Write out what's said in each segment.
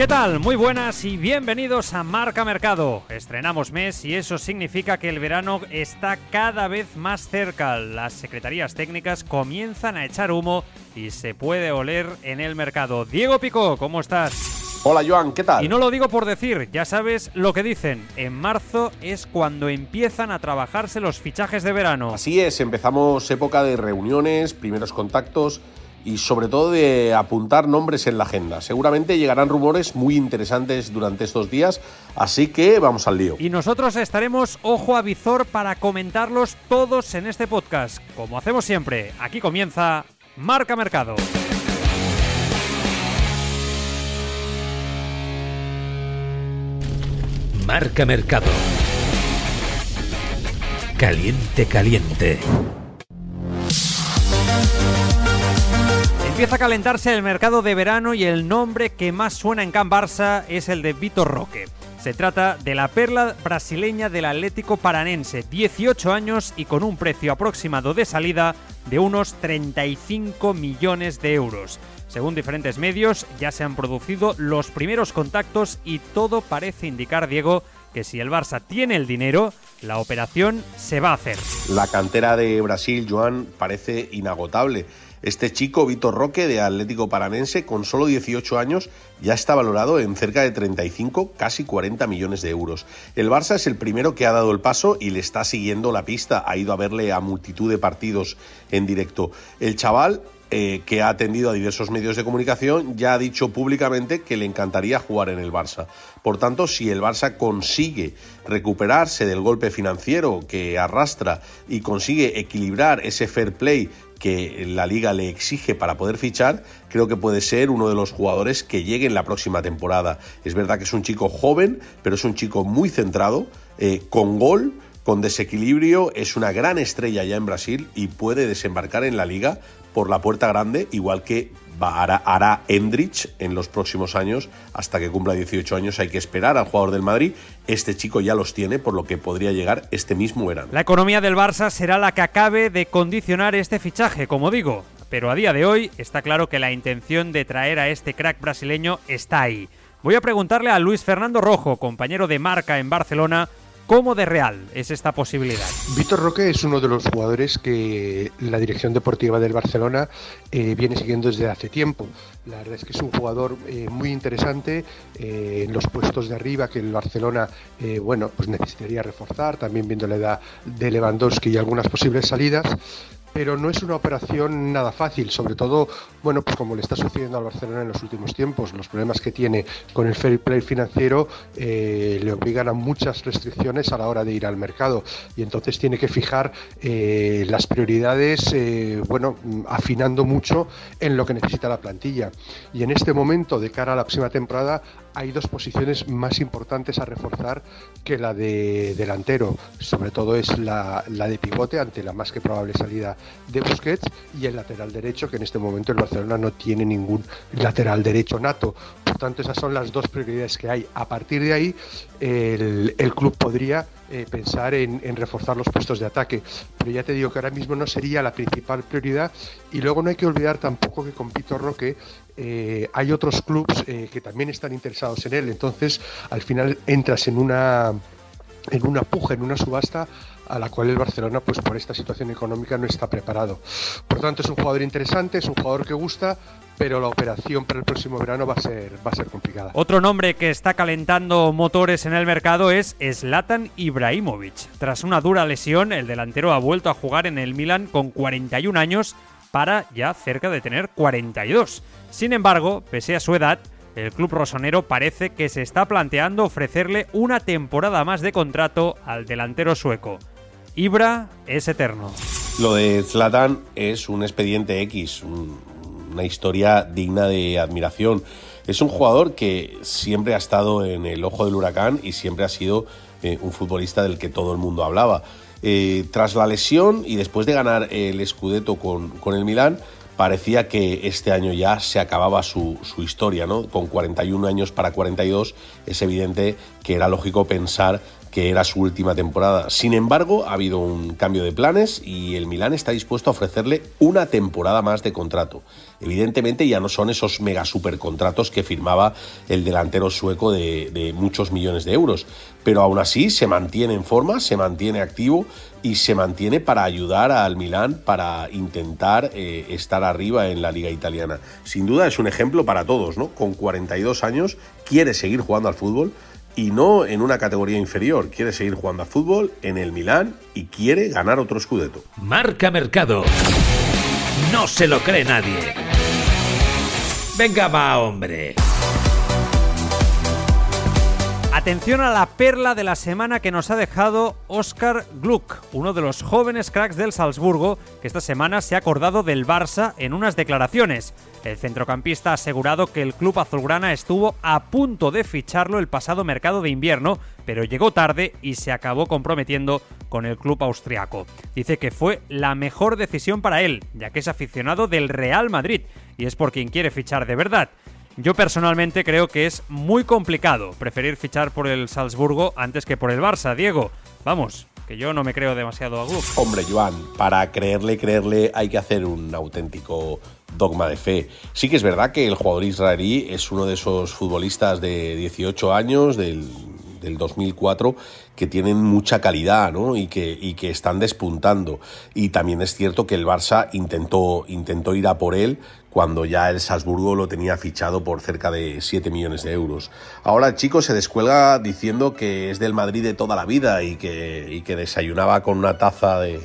¿Qué tal? Muy buenas y bienvenidos a Marca Mercado. Estrenamos mes y eso significa que el verano está cada vez más cerca. Las secretarías técnicas comienzan a echar humo y se puede oler en el mercado. Diego Pico, ¿cómo estás? Hola Joan, ¿qué tal? Y no lo digo por decir, ya sabes lo que dicen. En marzo es cuando empiezan a trabajarse los fichajes de verano. Así es, empezamos época de reuniones, primeros contactos y sobre todo de apuntar nombres en la agenda. Seguramente llegarán rumores muy interesantes durante estos días, así que vamos al lío. Y nosotros estaremos ojo a visor para comentarlos todos en este podcast. Como hacemos siempre, aquí comienza Marca Mercado. Marca Mercado. Caliente, caliente. Empieza a calentarse el mercado de verano y el nombre que más suena en Can Barça es el de Vitor Roque. Se trata de la perla brasileña del Atlético Paranense, 18 años y con un precio aproximado de salida de unos 35 millones de euros. Según diferentes medios, ya se han producido los primeros contactos y todo parece indicar, Diego, que si el Barça tiene el dinero, la operación se va a hacer. La cantera de Brasil, Joan, parece inagotable. Este chico, Vitor Roque, de Atlético Paranense, con solo 18 años, ya está valorado en cerca de 35, casi 40 millones de euros. El Barça es el primero que ha dado el paso y le está siguiendo la pista. Ha ido a verle a multitud de partidos en directo. El chaval eh, que ha atendido a diversos medios de comunicación, ya ha dicho públicamente que le encantaría jugar en el Barça. Por tanto, si el Barça consigue recuperarse del golpe financiero que arrastra y consigue equilibrar ese fair play que la liga le exige para poder fichar, creo que puede ser uno de los jugadores que llegue en la próxima temporada. Es verdad que es un chico joven, pero es un chico muy centrado, eh, con gol, con desequilibrio, es una gran estrella ya en Brasil y puede desembarcar en la liga por la puerta grande, igual que hará, Endrich en los próximos años, hasta que cumpla 18 años hay que esperar al jugador del Madrid. Este chico ya los tiene, por lo que podría llegar este mismo verano. La economía del Barça será la que acabe de condicionar este fichaje, como digo. Pero a día de hoy está claro que la intención de traer a este crack brasileño está ahí. Voy a preguntarle a Luis Fernando Rojo, compañero de marca en Barcelona, ¿Cómo de real es esta posibilidad? Víctor Roque es uno de los jugadores que la dirección deportiva del Barcelona eh, viene siguiendo desde hace tiempo. La verdad es que es un jugador eh, muy interesante eh, en los puestos de arriba que el Barcelona bueno, pues necesitaría reforzar, también viendo la edad de Lewandowski y algunas posibles salidas pero no es una operación nada fácil, sobre todo, bueno, pues como le está sucediendo al Barcelona en los últimos tiempos, los problemas que tiene con el fair play financiero eh, le obligan a muchas restricciones a la hora de ir al mercado y entonces tiene que fijar eh, las prioridades, eh, bueno, afinando mucho en lo que necesita la plantilla. Y en este momento, de cara a la próxima temporada, hay dos posiciones más importantes a reforzar que la de delantero. Sobre todo es la, de pivote ante la más que probable salida de Busquets y el lateral derecho, que en este momento el Barcelona no tiene ningún lateral derecho nato. Por tanto, esas son las dos prioridades que hay. A partir de ahí, el, club podría eh, pensar en, reforzar los puestos de ataque. Pero ya te digo que ahora mismo no sería la principal prioridad. Y luego no hay que olvidar tampoco que con Pito Roque eh, hay otros clubes eh, que también están interesados en él. Entonces, al final entras en una en una puja, en una subasta a la cual el Barcelona, pues por esta situación económica, no está preparado. Por tanto, es un jugador interesante, es un jugador que gusta, pero la operación para el próximo verano va a ser, va a ser complicada. Otro nombre que está calentando motores en el mercado es Zlatan Ibrahimovic. Tras una dura lesión, el delantero ha vuelto a jugar en el Milan con 41 años para ya cerca de tener 42. Sin embargo, pese a su edad, el club rosonero parece que se está planteando ofrecerle una temporada más de contrato al delantero sueco. Ibra es eterno. Lo de Zlatan es un expediente X, una historia digna de admiración. Es un jugador que siempre ha estado en el ojo del huracán y siempre ha sido eh, un futbolista del que todo el mundo hablaba. Eh, tras la lesión y después de ganar el Scudetto con, con el Milán, parecía que este año ya se acababa su, su, historia, ¿no? Con 41 años para 42 es evidente que era lógico pensar que era su última temporada. Sin embargo, ha habido un cambio de planes y el Milán está dispuesto a ofrecerle una temporada más de contrato. Evidentemente ya no son esos mega super contratos que firmaba el delantero sueco de, muchos millones de euros, pero aún así se mantiene en forma, se mantiene activo y se mantiene para ayudar al Milán para intentar eh, estar arriba en la liga italiana. Sin duda es un ejemplo para todos, ¿no? Con 42 años quiere seguir jugando al fútbol y no en una categoría inferior. Quiere seguir jugando a fútbol en el Milán y quiere ganar otro Scudetto. Marca Mercado. No se lo cree nadie. Venga va, hombre. Atención a la perla de la semana que nos ha dejado Oscar Gluck, uno de los jóvenes cracks del Salzburgo, que esta semana se ha acordado del Barça en unas declaraciones. El centrocampista ha asegurado que el club azulgrana estuvo a punto de ficharlo el pasado mercado de invierno, pero llegó tarde y se acabó comprometiendo con el club austriaco. Dice que fue la mejor decisión para él, ya que es aficionado del Real Madrid y es por quien quiere fichar de verdad. Yo personalmente creo que es muy complicado preferir fichar por el Salzburgo antes que por el Barça, Diego. Vamos, que yo no me creo demasiado a Gluck. Hombre, Joan, para creerle, creerle hay que hacer un auténtico dogma de fe. Sí que es verdad que el jugador israelí es uno de esos futbolistas de 18 años, del, del 2004 que tienen mucha calidad ¿no? y, que, y que están despuntando. Y también es cierto que el Barça intentó, intentó ir a por él cuando ya el Salzburgo lo tenía fichado por cerca de 7 millones de euros. Ahora el chico se descuelga diciendo que es del Madrid de toda la vida y que, y que desayunaba con una taza de,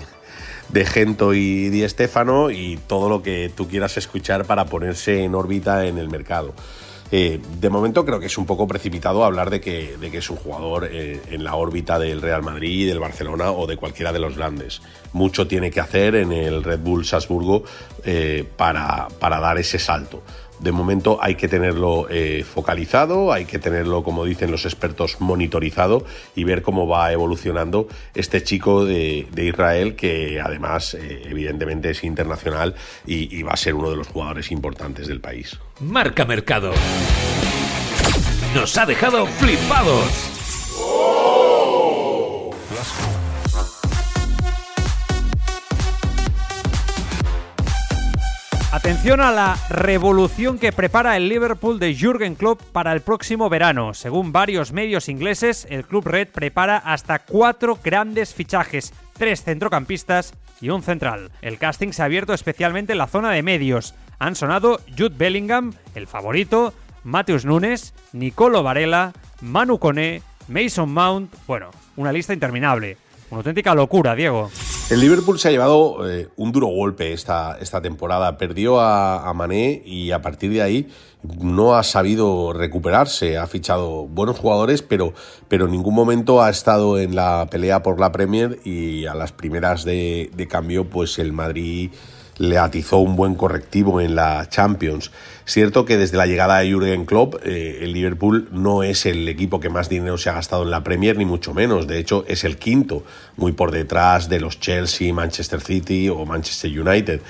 de Gento y Di Stéfano y todo lo que tú quieras escuchar para ponerse en órbita en el mercado. Eh, de momento creo que es un poco precipitado hablar de que, de que es un jugador eh, en la órbita del Real Madrid, del Barcelona o de cualquiera de los grandes. Mucho tiene que hacer en el Red Bull Salzburgo eh, para, para dar ese salto. De momento hay que tenerlo eh, focalizado, hay que tenerlo, como dicen los expertos, monitorizado y ver cómo va evolucionando este chico de, Israel que además eh, evidentemente es internacional y va a ser uno de los jugadores importantes del país. Marca Mercado. Nos ha dejado flipados. Atención a la revolución que prepara el Liverpool de Jürgen Klopp para el próximo verano. Según varios medios ingleses, el club red prepara hasta cuatro grandes fichajes, tres centrocampistas y un central. El casting se ha abierto especialmente en la zona de medios. Han sonado Jude Bellingham, el favorito, Mateus Nunes, Nicolo Varela, Manu Koné, Mason Mount, bueno, una lista interminable. Una auténtica locura, Diego. El Liverpool se ha llevado eh, un duro golpe esta, esta temporada. Perdió a, a, Mané y a partir de ahí no ha sabido recuperarse. Ha fichado buenos jugadores, pero, pero en ningún momento ha estado en la pelea por la Premier y a las primeras de, de cambio, pues el Madrid le atizó un buen correctivo en la Champions. Cierto que desde la llegada de Jurgen Klopp, eh, el Liverpool no es el equipo que más dinero se ha gastado en la Premier, ni mucho menos. De hecho, es el quinto, muy por detrás de los Chelsea, Manchester City o Manchester United.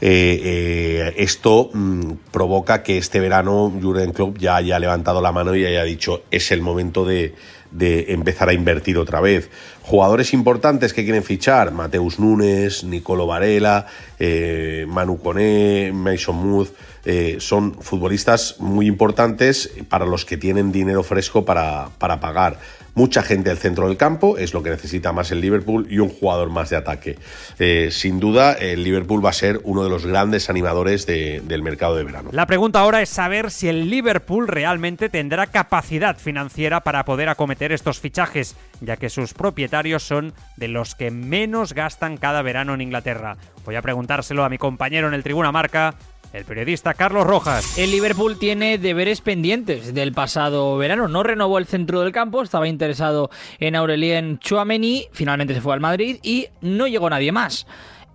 Eh, eh, esto mmm, provoca que este verano Jurgen Klopp ya haya levantado la mano y haya dicho es el momento de, de empezar a invertir otra vez. Jugadores importantes que quieren fichar, Mateus Nunes, Nicolo Varela, eh, Manu Koné, Mason Muth, eh, son futbolistas muy importantes para los que tienen dinero fresco para, para pagar mucha gente al centro del campo, es lo que necesita más el Liverpool y un jugador más de ataque. Eh, sin duda, el Liverpool va a ser uno de los grandes animadores de, del mercado de verano. La pregunta ahora es saber si el Liverpool realmente tendrá capacidad financiera para poder acometer estos fichajes, ya que sus propietarios son de los que menos gastan cada verano en Inglaterra. Voy a preguntárselo a mi compañero en el Tribuna Marca, el periodista Carlos Rojas. El Liverpool tiene deberes pendientes del pasado verano. No renovó el centro del campo, estaba interesado en Aurelien Chouameni, finalmente se fue al Madrid y no llegó nadie más.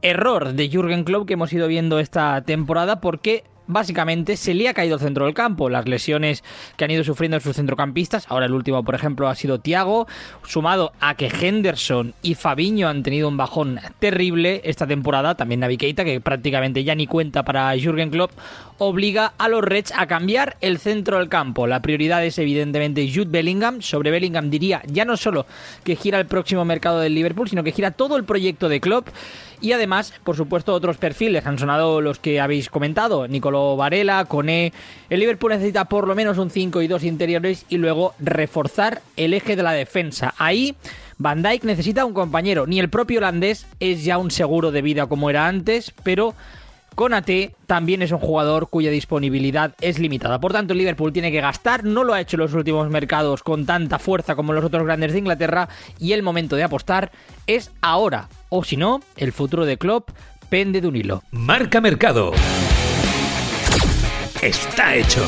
Error de Jürgen Klopp que hemos ido viendo esta temporada porque básicamente se le ha caído el centro del campo. Las lesiones que han ido sufriendo sus centrocampistas, ahora el último, por ejemplo, ha sido Thiago, sumado a que Henderson y Fabiño han tenido un bajón terrible esta temporada, también Navi Keita, que prácticamente ya ni cuenta para Jürgen Klopp, obliga a los Reds a cambiar el centro del campo. La prioridad es evidentemente Jude Bellingham. Sobre Bellingham diría ya no solo que gira el próximo mercado del Liverpool, sino que gira todo el proyecto de Klopp. Y además, por supuesto, otros perfiles. Han sonado los que habéis comentado. Nicolò Varela, Cone. El Liverpool necesita por lo menos un 5 y 2 interiores y luego reforzar el eje de la defensa. Ahí Van Dijk necesita un compañero. Ni el propio holandés es ya un seguro de vida como era antes, pero Conate también es un jugador cuya disponibilidad es limitada. Por tanto, Liverpool tiene que gastar. No lo ha hecho en los últimos mercados con tanta fuerza como los otros grandes de Inglaterra. Y el momento de apostar es ahora. O si no, el futuro de Klopp pende de un hilo. Marca Mercado. Está hecho.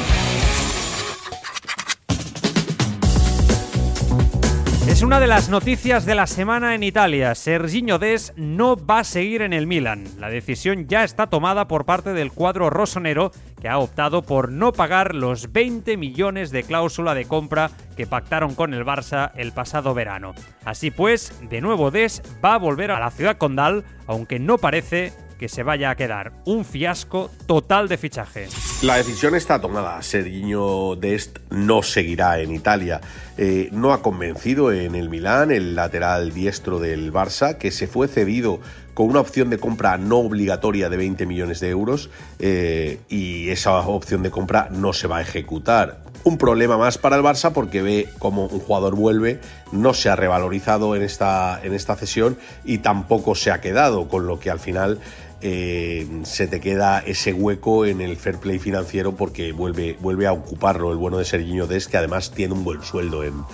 Es una de las noticias de la semana en Italia. Serginho Des no va a seguir en el Milan. La decisión ya está tomada por parte del cuadro rosonero, que ha optado por no pagar los 20 millones de cláusula de compra que pactaron con el Barça el pasado verano. Así pues, de nuevo Des va a volver a la ciudad condal, aunque no parece que se vaya a quedar. Un fiasco total de fichaje. La decisión está tomada. Serginho Dest no seguirá en Italia. Eh, no ha convencido en el Milán el lateral diestro del Barça, que se fue cedido con una opción de compra no obligatoria de 20 millones de euros eh, y esa opción de compra no se va a ejecutar. Un problema más para el Barça porque ve como un jugador vuelve, no se ha revalorizado en esta, en esta cesión y tampoco se ha quedado, con lo que al final eh, se te queda ese hueco en el fair play financiero porque vuelve, vuelve a ocuparlo el bueno de Serginho Des, que además tiene un buen sueldo en,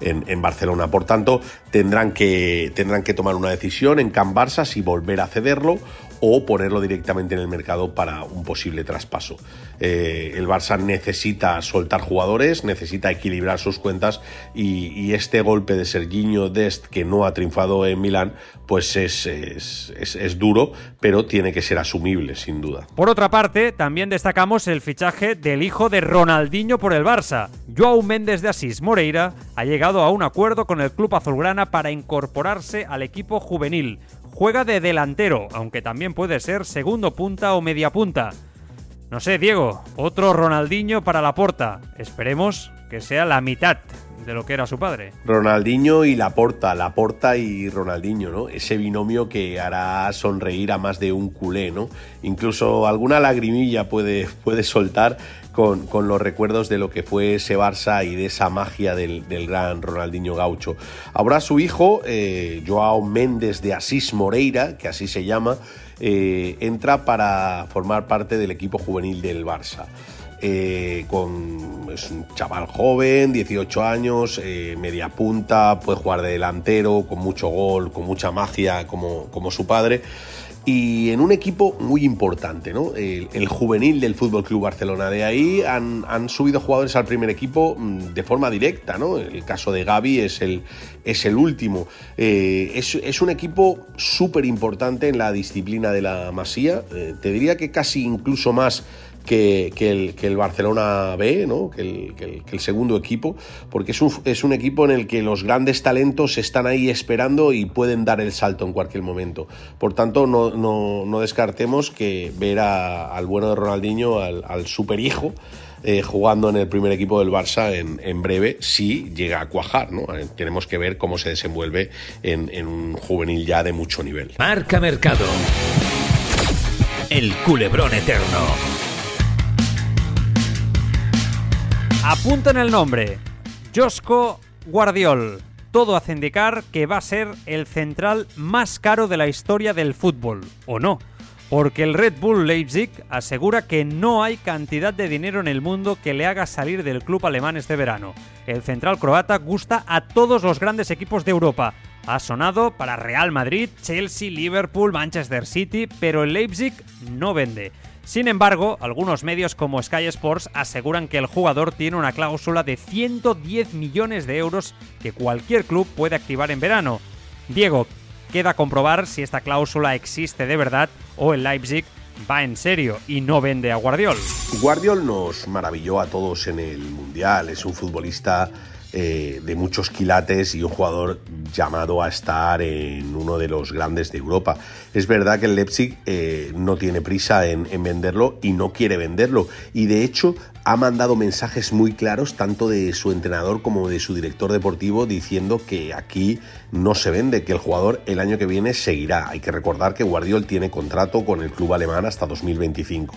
en, Barcelona. Por tanto, tendrán que, tendrán que tomar una decisión en Can Barça si volver a cederlo o ponerlo directamente en el mercado para un posible traspaso. Eh, el Barça necesita soltar jugadores, necesita equilibrar sus cuentas y, este golpe de Serginho Dest que no ha triunfado en Milán, pues es, es, duro, pero tiene que ser asumible, sin duda. Por otra parte, también destacamos el fichaje del hijo de Ronaldinho por el Barça. Joao Méndez de Asís Moreira ha llegado a un acuerdo con el club azulgrana para incorporarse al equipo juvenil. Juega de delantero, aunque también puede ser segundo punta o media punta. No sé, Diego, otro Ronaldinho para la porta. Esperemos que sea la mitad de lo que era su padre. Ronaldinho y Laporta, Laporta y Ronaldinho, ¿no? Ese binomio que hará sonreír a más de un culé, ¿no? Incluso alguna lagrimilla puede, puede soltar con, los recuerdos de lo que fue ese Barça y de esa magia del, gran Ronaldinho Gaucho. Ahora su hijo, eh, Joao Méndez de Asís Moreira, que así se llama, eh, entra para formar parte del equipo juvenil del Barça. Eh, con, es un chaval joven, 18 años, media punta, puede jugar de delantero, con mucho gol, con mucha magia como, como su padre y en un equipo muy importante, ¿no? El, juvenil del Fútbol Club Barcelona. De ahí han, subido jugadores al primer equipo mm, de forma directa, ¿no? El caso de Gaby es el, es el último. Eh, es, un equipo súper importante en la disciplina de la Masía. Eh, te diría que casi incluso más que, el, que el, Barcelona B, ¿no? que, el, el, segundo equipo, porque es un, es un, equipo en el que los grandes talentos están ahí esperando y pueden dar el salto en cualquier momento. Por tanto, no, no, no descartemos que ver al bueno de Ronaldinho, al, al superhijo, eh, jugando en el primer equipo del Barça en, en, breve, si llega a cuajar. ¿no? Eh, tenemos que ver cómo se desenvuelve en, en un juvenil ya de mucho nivel. Marca Mercado. El culebrón eterno. Apunten el nombre. Josko Guardiol. Todo hace indicar que va a ser el central más caro de la historia del fútbol, ¿o no? Porque el Red Bull Leipzig asegura que no hay cantidad de dinero en el mundo que le haga salir del club alemán este verano. El central croata gusta a todos los grandes equipos de Europa. Ha sonado para Real Madrid, Chelsea, Liverpool, Manchester City, pero el Leipzig no vende. Sin embargo, algunos medios como Sky Sports aseguran que el jugador tiene una cláusula de 110 millones de euros que cualquier club puede activar en verano. Diego, queda comprobar si esta cláusula existe de verdad o el Leipzig va en serio y no vende a Guardiol. Guardiol nos maravilló a todos en el Mundial, es un futbolista eh, de muchos quilates y un jugador llamado a estar en uno de los grandes de Europa. Es verdad que el Leipzig eh, no tiene prisa en, en, venderlo y no quiere venderlo y de hecho ha mandado mensajes muy claros tanto de su entrenador como de su director deportivo diciendo que aquí no se vende, que el jugador el año que viene seguirá. Hay que recordar que Guardiol tiene contrato con el club alemán hasta 2025.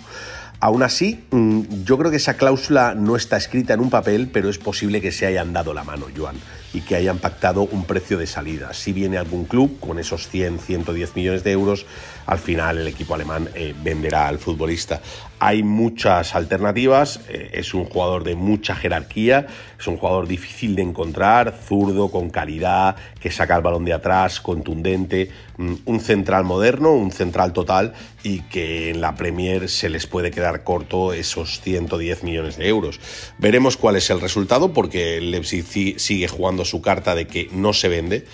Aún así, mm, yo creo que esa cláusula no está escrita en un papel, pero es posible que se hayan dado la mano, Joan, y que hayan pactado un precio de salida. Si viene algún club con esos 100, 110 millones de euros, al final el equipo alemán eh, venderá al futbolista. Hay muchas alternativas, eh, es un jugador de mucha jerarquía, es un jugador difícil de encontrar, zurdo, con calidad, que saca el balón de atrás, contundente, mm, un central moderno, un central total y que en la Premier se les puede quedar corto esos 110 millones de euros. Veremos cuál es el resultado porque el Leipzig sigue jugando su carta de que no se vende,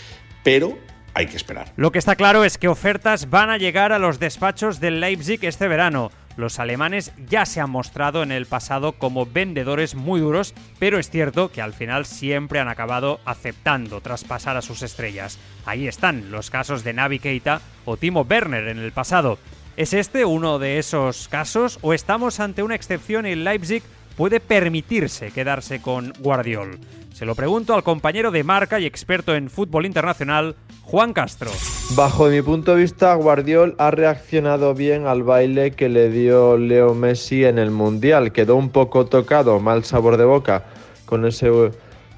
pero hay que esperar. Lo que está claro es que ofertas van a llegar a los despachos del Leipzig este verano. Los alemanes ya se han mostrado en el pasado como vendedores muy duros, pero es cierto que al final siempre han acabado aceptando traspasar a sus estrellas. Ahí están los casos de Navi Keita o Timo Werner en el pasado. ¿Es este uno de esos casos o estamos ante una excepción y Leipzig puede permitirse quedarse con Guardiol? Se lo pregunto al compañero de marca y experto en fútbol internacional, Juan Castro. Bajo mi punto de vista, Guardiol ha reaccionado bien al baile que le dio Leo Messi en el Mundial. Quedó un poco tocado, mal sabor de boca con ese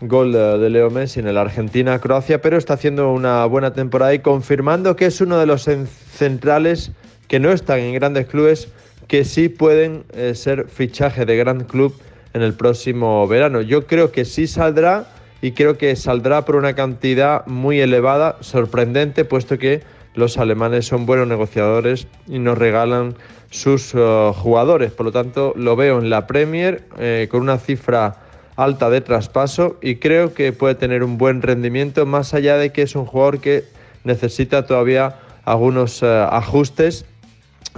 gol de Leo Messi en el Argentina-Croacia, pero está haciendo una buena temporada y confirmando que es uno de los centrales que no están en grandes clubes, que sí pueden eh, ser fichaje de gran club en el próximo verano. Yo creo que sí saldrá y creo que saldrá por una cantidad muy elevada, sorprendente, puesto que los alemanes son buenos negociadores y nos regalan sus uh, jugadores. Por lo tanto, lo veo en la Premier eh, con una cifra alta de traspaso y creo que puede tener un buen rendimiento, más allá de que es un jugador que necesita todavía algunos ajustes,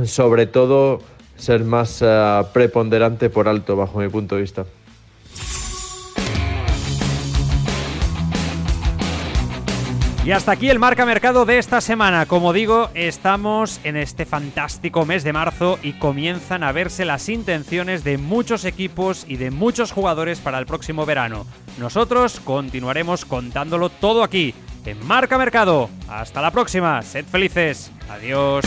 sobre todo ser más uh, preponderante por alto, bajo mi punto de vista. Y hasta aquí el marca mercado de esta semana. Como digo, estamos en este fantástico mes de marzo y comienzan a verse las intenciones de muchos equipos y de muchos jugadores para el próximo verano. Nosotros continuaremos contándolo todo aquí, en Marca Mercado. Hasta la próxima, sed felices. Adiós.